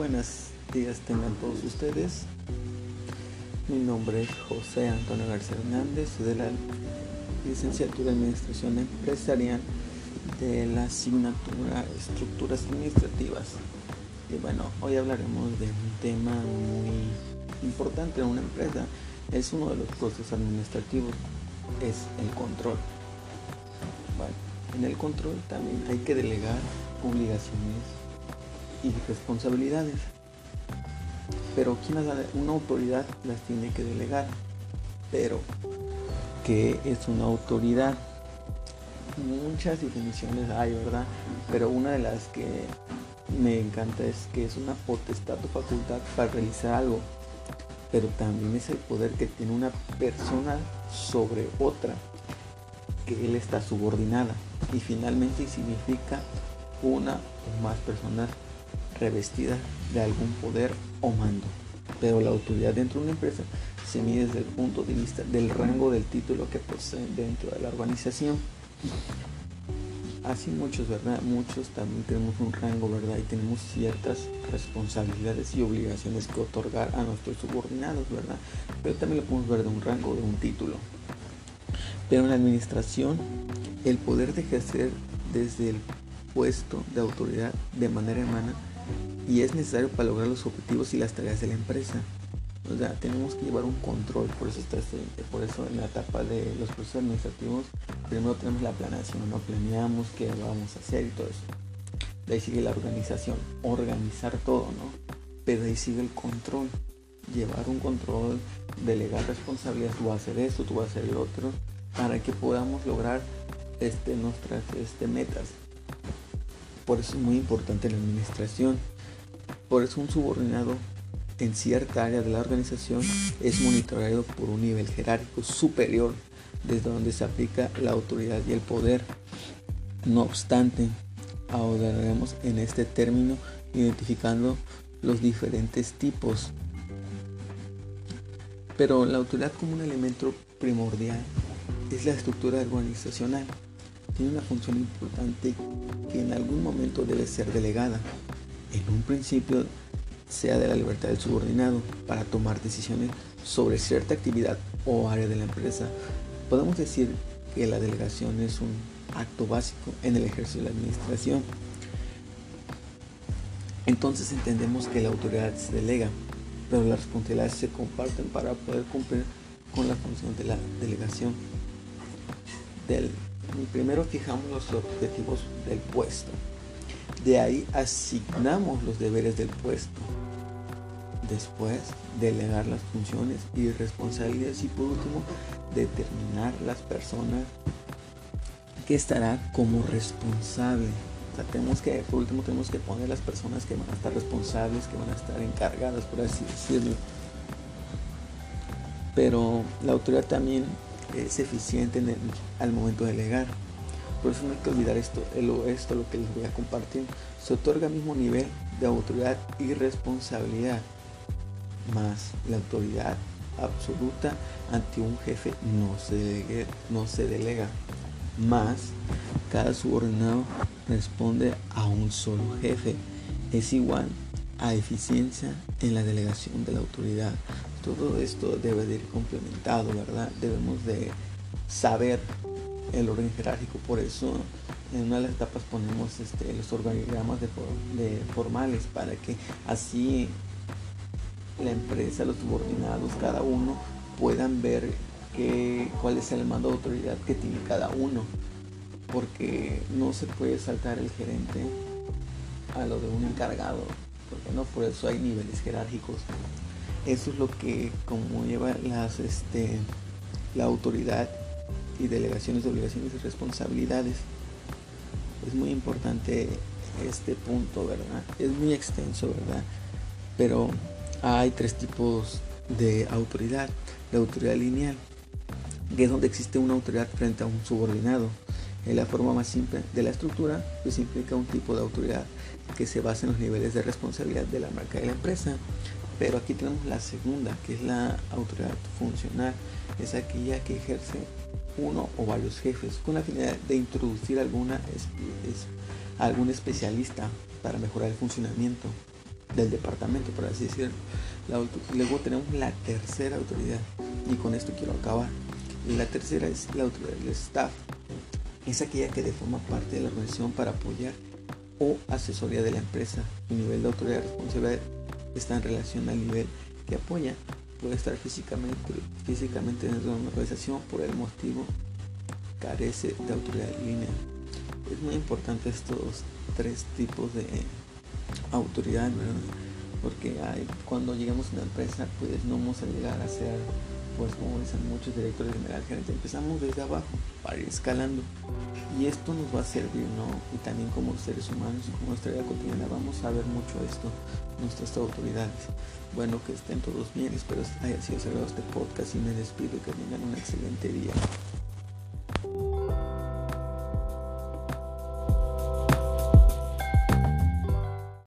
buenos días tengan todos ustedes. Mi nombre es José Antonio García Hernández, de la licenciatura en Administración Empresarial de la asignatura Estructuras Administrativas. Y bueno, hoy hablaremos de un tema muy importante en una empresa. Es uno de los procesos administrativos, es el control. En el control también hay que delegar obligaciones y responsabilidades. Pero quien una autoridad las tiene que delegar. Pero, ¿qué es una autoridad? Muchas definiciones hay, ¿verdad? Pero una de las que me encanta es que es una potestad o facultad para realizar algo. Pero también es el poder que tiene una persona sobre otra, que él está subordinada. Y finalmente significa una o más personas revestida de algún poder o mando. Pero la autoridad dentro de una empresa se mide desde el punto de vista del rango del título que poseen dentro de la organización. Así muchos, ¿verdad? Muchos también tenemos un rango, ¿verdad? Y tenemos ciertas responsabilidades y obligaciones que otorgar a nuestros subordinados, ¿verdad? Pero también lo podemos ver de un rango, de un título. Pero en la administración, el poder de ejercer desde el puesto de autoridad de manera humana y es necesario para lograr los objetivos y las tareas de la empresa. O sea, tenemos que llevar un control, por eso está este, por eso en la etapa de los procesos administrativos, primero tenemos la planeación, no planeamos qué vamos a hacer y todo eso. De ahí sigue la organización, organizar todo, ¿no? Pero ahí sigue el control, llevar un control, delegar responsabilidades, tú vas a hacer esto, tú vas a hacer el otro, para que podamos lograr este, nuestras este, metas. Por eso es muy importante la administración. Por eso un subordinado en cierta área de la organización es monitoreado por un nivel jerárquico superior desde donde se aplica la autoridad y el poder. No obstante, ahondaremos en este término identificando los diferentes tipos. Pero la autoridad como un elemento primordial es la estructura organizacional tiene una función importante que en algún momento debe ser delegada. En un principio sea de la libertad del subordinado para tomar decisiones sobre cierta actividad o área de la empresa. Podemos decir que la delegación es un acto básico en el ejercicio de la administración. Entonces entendemos que la autoridad se delega, pero las responsabilidades se comparten para poder cumplir con la función de la delegación del primero fijamos los objetivos del puesto. De ahí asignamos los deberes del puesto. Después, delegar las funciones y responsabilidades. Y por último, determinar las personas que estará como responsable. O sea, tenemos que, por último, tenemos que poner las personas que van a estar responsables, que van a estar encargadas, por así decirlo. Pero la autoridad también es eficiente al momento de delegar. Por eso no hay que olvidar esto, esto lo que les voy a compartir. Se otorga el mismo nivel de autoridad y responsabilidad, más la autoridad absoluta ante un jefe no se, no se delega, más cada subordinado responde a un solo jefe. Es igual a eficiencia en la delegación de la autoridad. Todo esto debe de ir complementado, ¿verdad? Debemos de saber el orden jerárquico, por eso en una de las etapas ponemos este, los organigramas de, formales para que así la empresa, los subordinados, cada uno puedan ver cuál es el mando de autoridad que tiene cada uno, porque no se puede saltar el gerente a lo de un encargado, porque no, por eso hay niveles jerárquicos. Eso es lo que como lleva las este la autoridad y delegaciones de obligaciones y responsabilidades. Es muy importante este punto, ¿verdad? Es muy extenso, ¿verdad? Pero hay tres tipos de autoridad. La autoridad lineal, que es donde existe una autoridad frente a un subordinado. En la forma más simple de la estructura, pues implica un tipo de autoridad que se basa en los niveles de responsabilidad de la marca de la empresa. Pero aquí tenemos la segunda, que es la autoridad funcional. Es aquella que ejerce uno o varios jefes con la finalidad de introducir alguna, algún especialista para mejorar el funcionamiento del departamento, por así decirlo. luego tenemos la tercera autoridad y con esto quiero acabar. La tercera es la autoridad del staff. Es aquella que forma parte de la organización para apoyar o asesoría de la empresa. El nivel de autoridad responsabilidad está en relación al nivel que apoya. Puede estar físicamente, físicamente dentro de una organización por el motivo carece de autoridad lineal. Es muy importante estos tres tipos de autoridad, porque hay, cuando llegamos a una empresa, pues no vamos a llegar a ser pues como dicen muchos directores generales, empezamos desde abajo para ir escalando. Y esto nos va a servir, ¿no? Y también como seres humanos y como nuestra vida cotidiana vamos a ver mucho esto, nuestras autoridades. Bueno, que estén todos bien, espero haya sido cerrado este podcast y me despido y que tengan un excelente día.